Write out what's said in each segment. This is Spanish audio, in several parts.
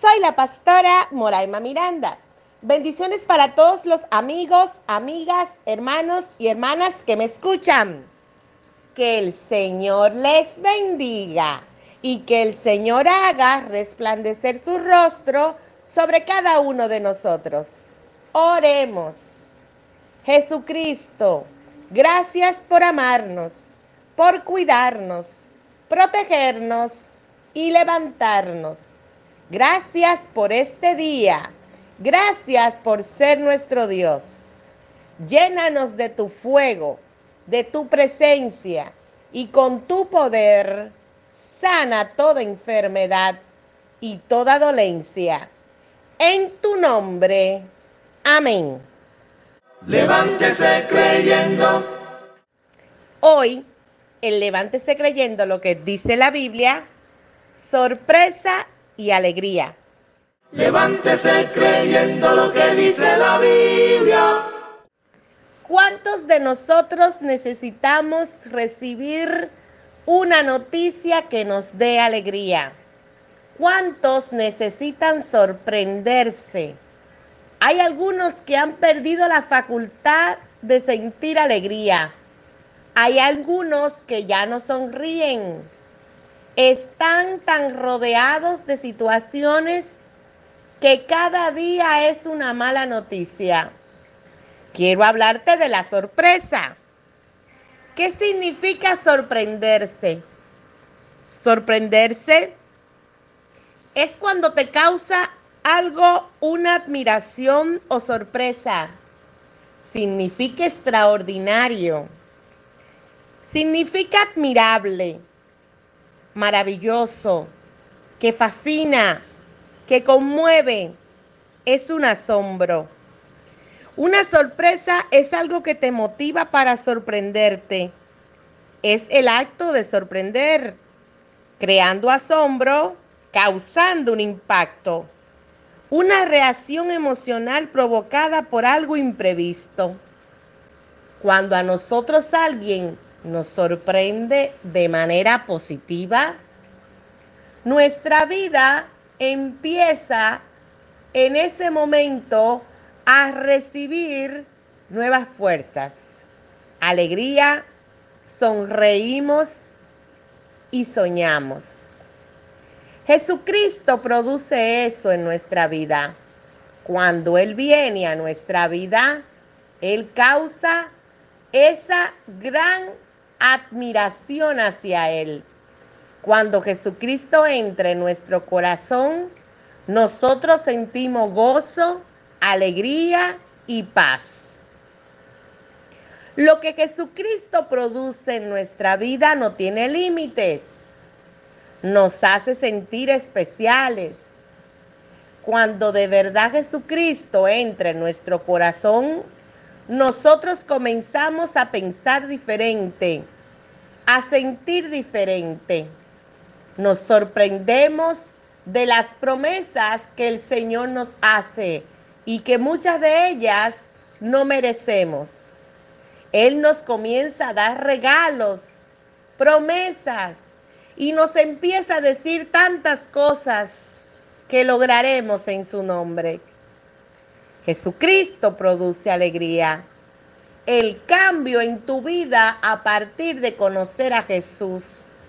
Soy la pastora Moraima Miranda. Bendiciones para todos los amigos, amigas, hermanos y hermanas que me escuchan. Que el Señor les bendiga y que el Señor haga resplandecer su rostro sobre cada uno de nosotros. Oremos. Jesucristo, gracias por amarnos, por cuidarnos, protegernos y levantarnos. Gracias por este día. Gracias por ser nuestro Dios. Llénanos de tu fuego, de tu presencia y con tu poder sana toda enfermedad y toda dolencia. En tu nombre. Amén. Levántese creyendo. Hoy, el levántese creyendo lo que dice la Biblia, sorpresa y alegría. Levántese creyendo lo que dice la Biblia. ¿Cuántos de nosotros necesitamos recibir una noticia que nos dé alegría? ¿Cuántos necesitan sorprenderse? Hay algunos que han perdido la facultad de sentir alegría. Hay algunos que ya no sonríen están tan rodeados de situaciones que cada día es una mala noticia. Quiero hablarte de la sorpresa. ¿Qué significa sorprenderse? Sorprenderse es cuando te causa algo una admiración o sorpresa. Significa extraordinario. Significa admirable maravilloso, que fascina, que conmueve, es un asombro. Una sorpresa es algo que te motiva para sorprenderte. Es el acto de sorprender, creando asombro, causando un impacto. Una reacción emocional provocada por algo imprevisto. Cuando a nosotros alguien nos sorprende de manera positiva, nuestra vida empieza en ese momento a recibir nuevas fuerzas, alegría, sonreímos y soñamos. Jesucristo produce eso en nuestra vida. Cuando Él viene a nuestra vida, Él causa esa gran admiración hacia Él. Cuando Jesucristo entra en nuestro corazón, nosotros sentimos gozo, alegría y paz. Lo que Jesucristo produce en nuestra vida no tiene límites. Nos hace sentir especiales. Cuando de verdad Jesucristo entra en nuestro corazón, nosotros comenzamos a pensar diferente, a sentir diferente. Nos sorprendemos de las promesas que el Señor nos hace y que muchas de ellas no merecemos. Él nos comienza a dar regalos, promesas y nos empieza a decir tantas cosas que lograremos en su nombre. Jesucristo produce alegría. El cambio en tu vida a partir de conocer a Jesús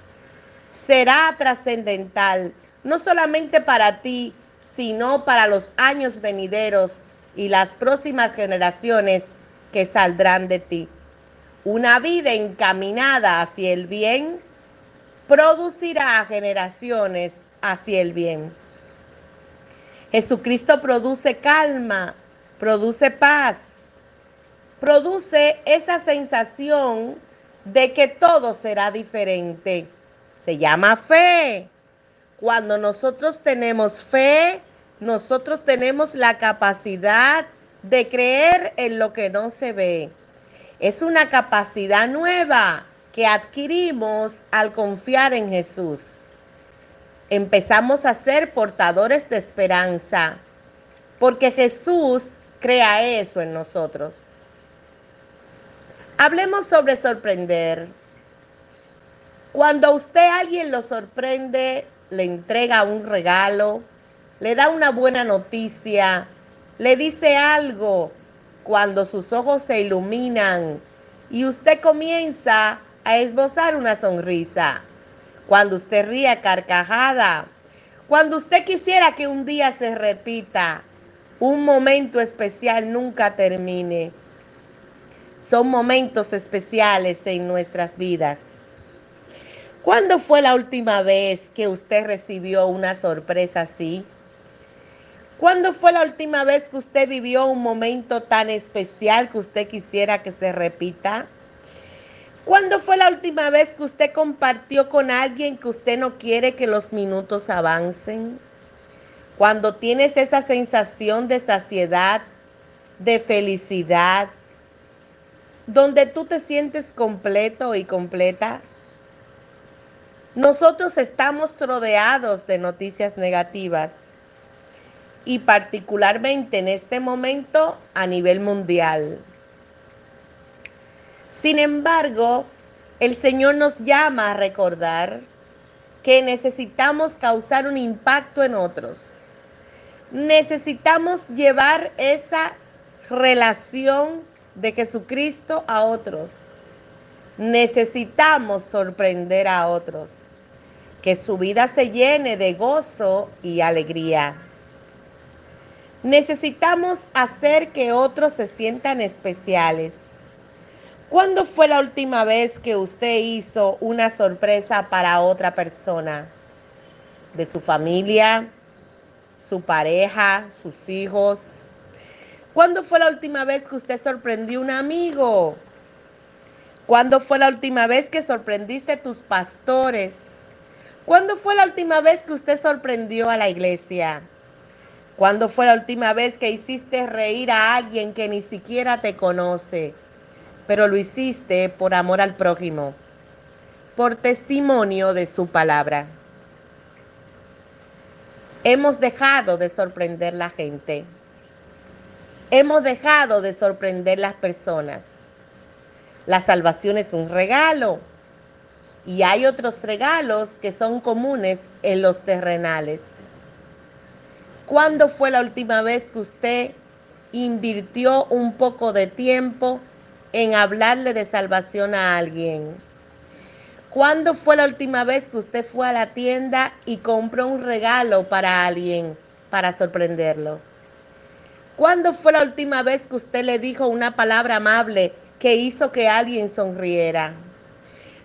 será trascendental, no solamente para ti, sino para los años venideros y las próximas generaciones que saldrán de ti. Una vida encaminada hacia el bien producirá generaciones hacia el bien. Jesucristo produce calma, produce paz, produce esa sensación de que todo será diferente. Se llama fe. Cuando nosotros tenemos fe, nosotros tenemos la capacidad de creer en lo que no se ve. Es una capacidad nueva que adquirimos al confiar en Jesús. Empezamos a ser portadores de esperanza, porque Jesús crea eso en nosotros. Hablemos sobre sorprender. Cuando a usted alguien lo sorprende, le entrega un regalo, le da una buena noticia, le dice algo, cuando sus ojos se iluminan y usted comienza a esbozar una sonrisa, cuando usted ríe carcajada, cuando usted quisiera que un día se repita, un momento especial nunca termine. Son momentos especiales en nuestras vidas. ¿Cuándo fue la última vez que usted recibió una sorpresa así? ¿Cuándo fue la última vez que usted vivió un momento tan especial que usted quisiera que se repita? ¿Cuándo fue la última vez que usted compartió con alguien que usted no quiere que los minutos avancen? Cuando tienes esa sensación de saciedad, de felicidad, donde tú te sientes completo y completa. Nosotros estamos rodeados de noticias negativas y particularmente en este momento a nivel mundial. Sin embargo, el Señor nos llama a recordar que necesitamos causar un impacto en otros. Necesitamos llevar esa relación de Jesucristo a otros. Necesitamos sorprender a otros, que su vida se llene de gozo y alegría. Necesitamos hacer que otros se sientan especiales. ¿Cuándo fue la última vez que usted hizo una sorpresa para otra persona? ¿De su familia? ¿Su pareja? ¿Sus hijos? ¿Cuándo fue la última vez que usted sorprendió a un amigo? ¿Cuándo fue la última vez que sorprendiste a tus pastores? ¿Cuándo fue la última vez que usted sorprendió a la iglesia? ¿Cuándo fue la última vez que hiciste reír a alguien que ni siquiera te conoce, pero lo hiciste por amor al prójimo, por testimonio de su palabra? Hemos dejado de sorprender la gente. Hemos dejado de sorprender las personas. La salvación es un regalo y hay otros regalos que son comunes en los terrenales. ¿Cuándo fue la última vez que usted invirtió un poco de tiempo en hablarle de salvación a alguien? ¿Cuándo fue la última vez que usted fue a la tienda y compró un regalo para alguien para sorprenderlo? ¿Cuándo fue la última vez que usted le dijo una palabra amable que hizo que alguien sonriera?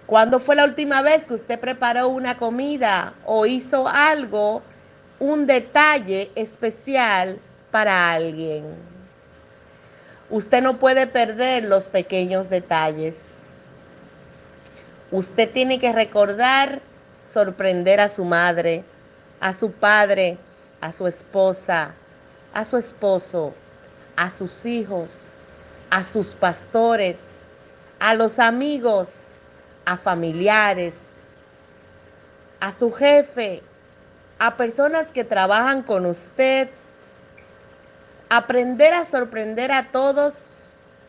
¿Cuándo fue la última vez que usted preparó una comida o hizo algo un detalle especial para alguien. Usted no puede perder los pequeños detalles. Usted tiene que recordar sorprender a su madre, a su padre, a su esposa, a su esposo, a sus hijos, a sus pastores, a los amigos, a familiares, a su jefe, a personas que trabajan con usted, aprender a sorprender a todos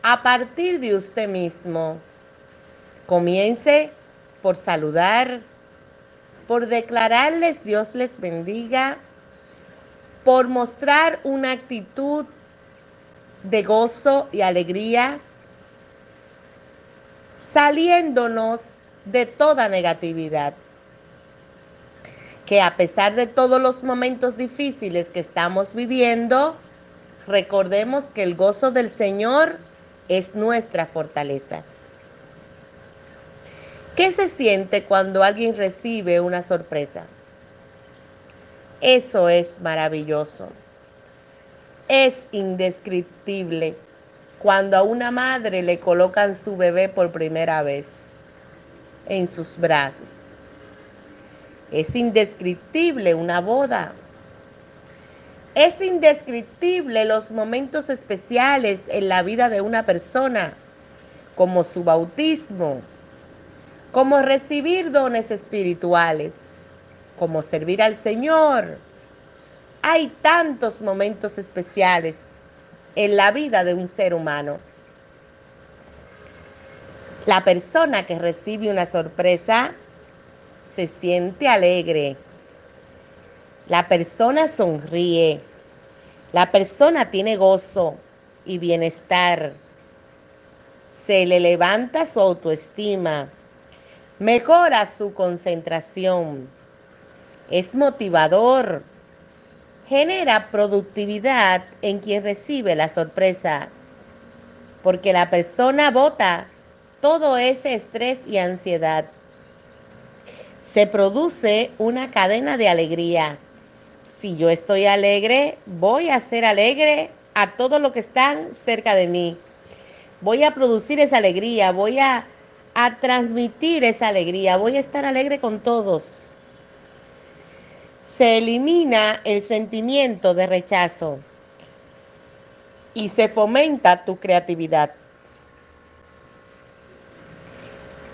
a partir de usted mismo. Comience por saludar, por declararles Dios les bendiga, por mostrar una actitud de gozo y alegría, saliéndonos de toda negatividad que a pesar de todos los momentos difíciles que estamos viviendo, recordemos que el gozo del Señor es nuestra fortaleza. ¿Qué se siente cuando alguien recibe una sorpresa? Eso es maravilloso. Es indescriptible cuando a una madre le colocan su bebé por primera vez en sus brazos Es indescriptible una boda. Es indescriptible los momentos especiales en la vida de una persona, como su bautismo, como recibir dones espirituales, como servir al Señor. Hay tantos momentos especiales en la vida de un ser humano. La persona que recibe una sorpresa se siente alegre. La persona sonríe. La persona tiene gozo y bienestar. Se le levanta su autoestima. Mejora su concentración. Es motivador. Genera productividad en quien recibe la sorpresa. Porque la persona bota todo ese estrés y ansiedad se produce una cadena de alegría. Si yo estoy alegre, voy a ser alegre a todos los que están cerca de mí. Voy a producir esa alegría, voy a, a transmitir esa alegría, voy a estar alegre con todos. Se elimina el sentimiento de rechazo y se fomenta tu creatividad.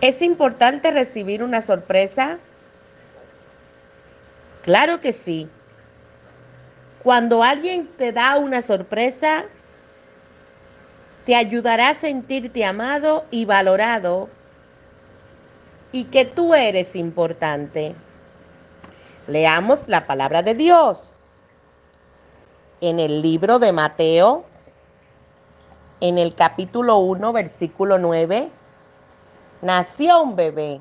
¿Es importante recibir una sorpresa? Claro que sí. Cuando alguien te da una sorpresa, te ayudará a sentirte amado y valorado y que tú eres importante. Leamos la palabra de Dios en el libro de Mateo, en el capítulo 1, versículo 9 nació un bebé.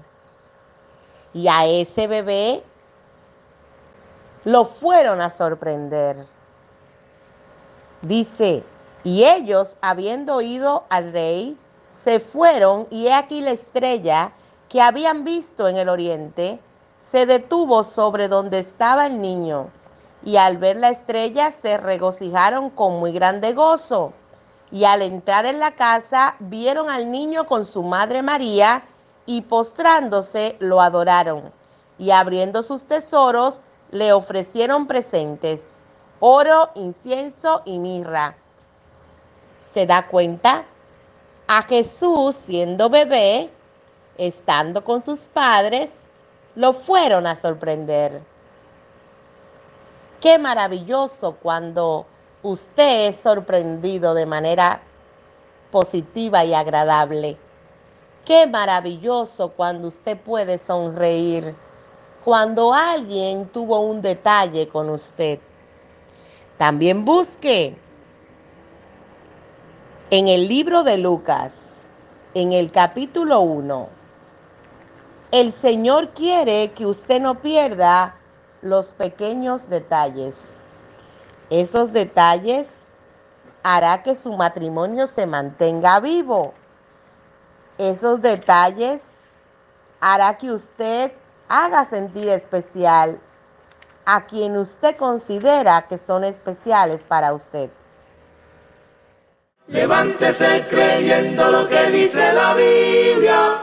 Y a ese bebé lo fueron a sorprender. Dice, y ellos, habiendo oído al rey, se fueron y he aquí la estrella que habían visto en el oriente, se detuvo sobre donde estaba el niño. Y al ver la estrella se regocijaron con muy grande gozo. Y al entrar en la casa vieron al niño con su madre María y postrándose lo adoraron. Y abriendo sus tesoros le ofrecieron presentes, oro, incienso y mirra. ¿Se da cuenta? A Jesús siendo bebé, estando con sus padres, lo fueron a sorprender. Qué maravilloso cuando usted es sorprendido de manera positiva y agradable. Qué maravilloso cuando usted puede sonreír, cuando alguien tuvo un detalle con usted. También busque en el libro de Lucas, en el capítulo 1. El Señor quiere que usted no pierda los pequeños detalles. Esos detalles hará que su matrimonio se mantenga vivo. Esos detalles hará que usted haga sentir especial a quien usted considera que son especiales para usted. Levántese creyendo lo que dice la Biblia.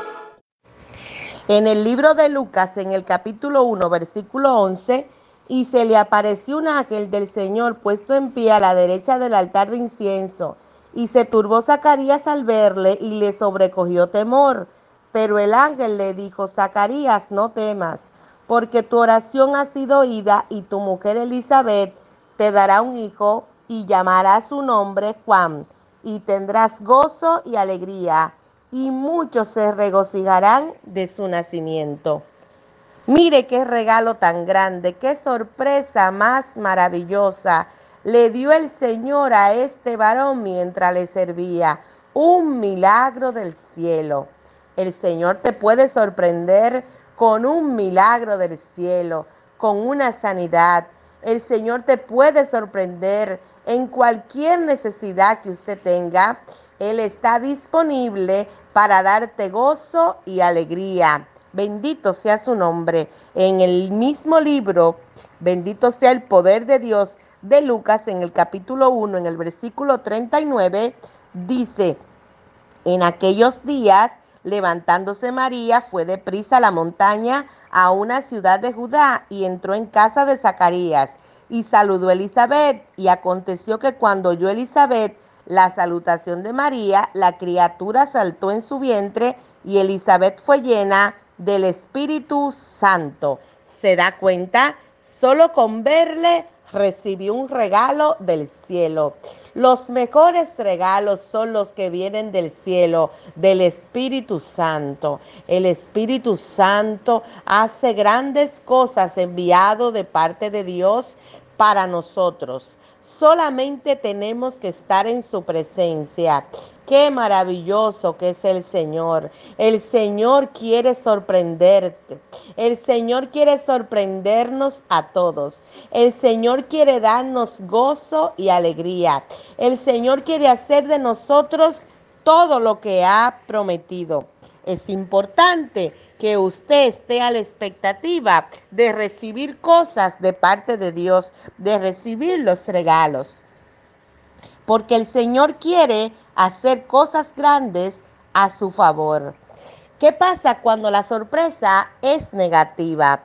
En el libro de Lucas, en el capítulo 1, versículo 11, y se le apareció un ángel del Señor puesto en pie a la derecha del altar de incienso. Y se turbó Zacarías al verle y le sobrecogió temor. Pero el ángel le dijo, Zacarías, no temas, porque tu oración ha sido oída y tu mujer Elizabeth te dará un hijo y llamará su nombre Juan. Y tendrás gozo y alegría, y muchos se regocijarán de su nacimiento Mire qué regalo tan grande, qué sorpresa más maravillosa le dio el Señor a este varón mientras le servía. Un milagro del cielo. El Señor te puede sorprender con un milagro del cielo, con una sanidad. El Señor te puede sorprender en cualquier necesidad que usted tenga. Él está disponible para darte gozo y alegría. Bendito sea su nombre. En el mismo libro, bendito sea el poder de Dios de Lucas, en el capítulo 1, en el versículo 39, dice, en aquellos días, levantándose María, fue deprisa a la montaña a una ciudad de Judá y entró en casa de Zacarías y saludó a Elizabeth. Y aconteció que cuando oyó Elizabeth la salutación de María, la criatura saltó en su vientre y Elizabeth fue llena del Espíritu Santo. ¿Se da cuenta? Solo con verle recibió un regalo del cielo. Los mejores regalos son los que vienen del cielo, del Espíritu Santo. El Espíritu Santo hace grandes cosas enviado de parte de Dios para nosotros. Solamente tenemos que estar en su presencia. Qué maravilloso que es el Señor. El Señor quiere sorprenderte. El Señor quiere sorprendernos a todos. El Señor quiere darnos gozo y alegría. El Señor quiere hacer de nosotros todo lo que ha prometido. Es importante que usted esté a la expectativa de recibir cosas de parte de Dios, de recibir los regalos. Porque el Señor quiere hacer cosas grandes a su favor. ¿Qué pasa cuando la sorpresa es negativa?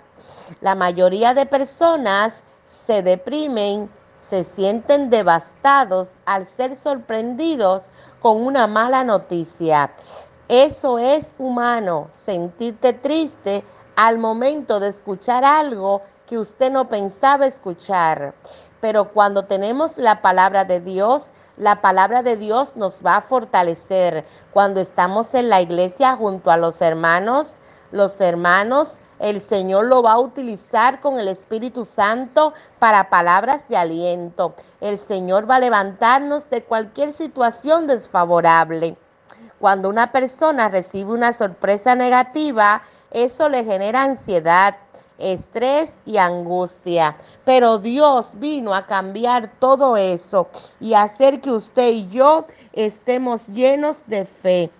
La mayoría de personas se deprimen, se sienten devastados al ser sorprendidos con una mala noticia. Eso es humano, sentirte triste al momento de escuchar algo que usted no pensaba escuchar. Pero cuando tenemos la palabra de Dios, la palabra de Dios nos va a fortalecer. Cuando estamos en la iglesia junto a los hermanos, los hermanos, el Señor lo va a utilizar con el Espíritu Santo para palabras de aliento. El Señor va a levantarnos de cualquier situación desfavorable. Cuando una persona recibe una sorpresa negativa, eso le genera ansiedad, estrés y angustia. Pero Dios vino a cambiar todo eso y hacer que usted y yo estemos llenos de fe.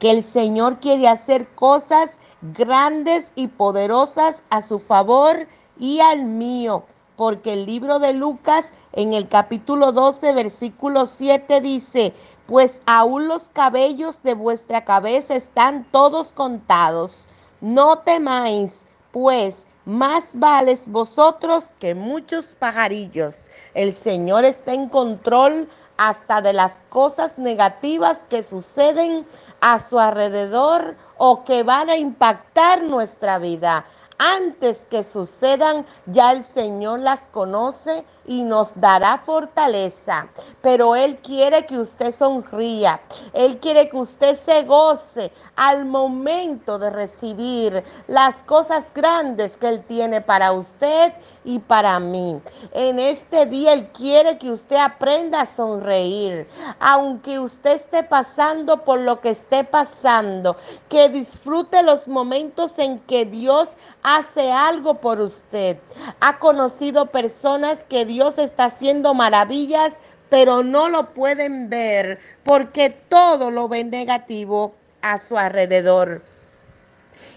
Que el Señor quiere hacer cosas grandes y poderosas a su favor y al mío. Porque el libro de Lucas en el capítulo 12, versículo 7 dice, pues aún los cabellos de vuestra cabeza están todos contados. No temáis, pues más vales vosotros que muchos pajarillos. El Señor está en control hasta de las cosas negativas que suceden a su alrededor o que van a impactar nuestra vida antes que sucedan, ya el Señor las conoce y nos dará fortaleza. Pero Él quiere que usted sonría. Él quiere que usted se goce al momento de recibir las cosas grandes que Él tiene para usted y para mí. En este día Él quiere que usted aprenda a sonreír. Aunque usted esté pasando por lo que esté pasando, que disfrute los momentos en que Dios hace algo por usted. Ha conocido personas que Dios está haciendo maravillas, pero no lo pueden ver porque todo lo ven negativo a su alrededor.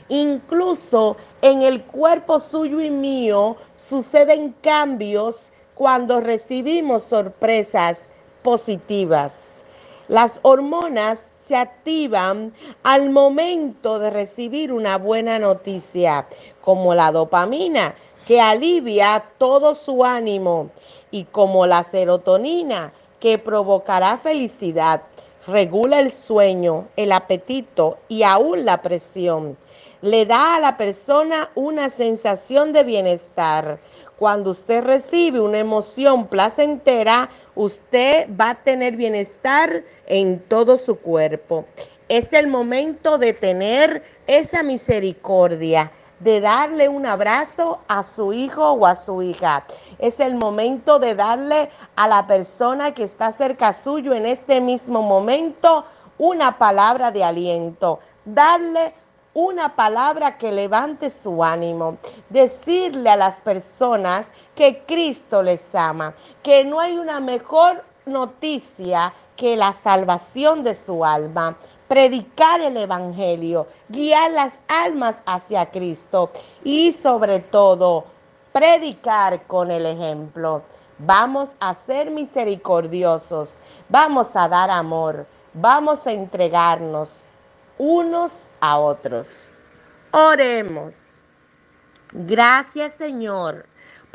Incluso en el cuerpo suyo y mío suceden cambios cuando recibimos sorpresas positivas. Las hormonas se activan al momento de recibir una buena noticia, como la dopamina, que alivia todo su ánimo, y como la serotonina, que provocará felicidad, regula el sueño, el apetito y aún la presión. Le da a la persona una sensación de bienestar. Cuando usted recibe una emoción placentera, usted va a tener bienestar en todo su cuerpo. Es el momento de tener esa misericordia, de darle un abrazo a su hijo o a su hija. Es el momento de darle a la persona que está cerca suyo en este mismo momento una palabra de aliento. Darle una palabra que levante su ánimo, decirle a las personas que Cristo les ama, que no hay una mejor noticia que la salvación de su alma, predicar el Evangelio, guiar las almas hacia Cristo y sobre todo predicar con el ejemplo. Vamos a ser misericordiosos, vamos a dar amor, vamos a entregarnos unos a otros. Oremos. Gracias Señor,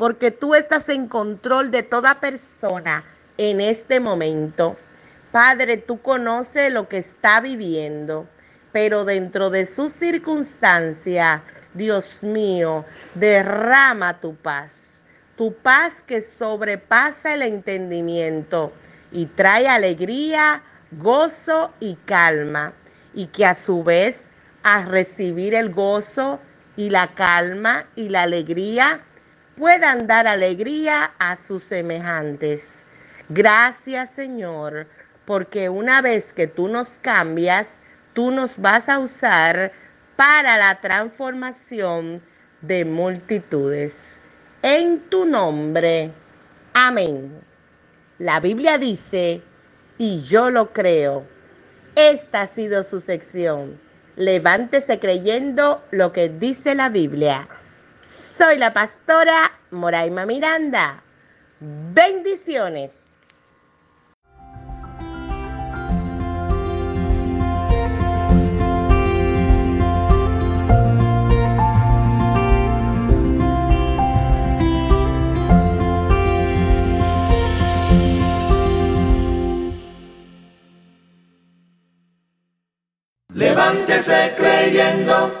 porque tú estás en control de toda persona en este momento. Padre, tú conoces lo que está viviendo, pero dentro de su circunstancia, Dios mío, derrama tu paz, tu paz que sobrepasa el entendimiento y trae alegría, gozo y calma, y que a su vez, a recibir el gozo, y la calma y la alegría puedan dar alegría a sus semejantes. Gracias Señor, porque una vez que tú nos cambias, tú nos vas a usar para la transformación de multitudes. En tu nombre. Amén. La Biblia dice, y yo lo creo. Esta ha sido su sección levántese creyendo lo que dice la Biblia. Soy la pastora Moraima Miranda. Bendiciones. Levántese creyendo,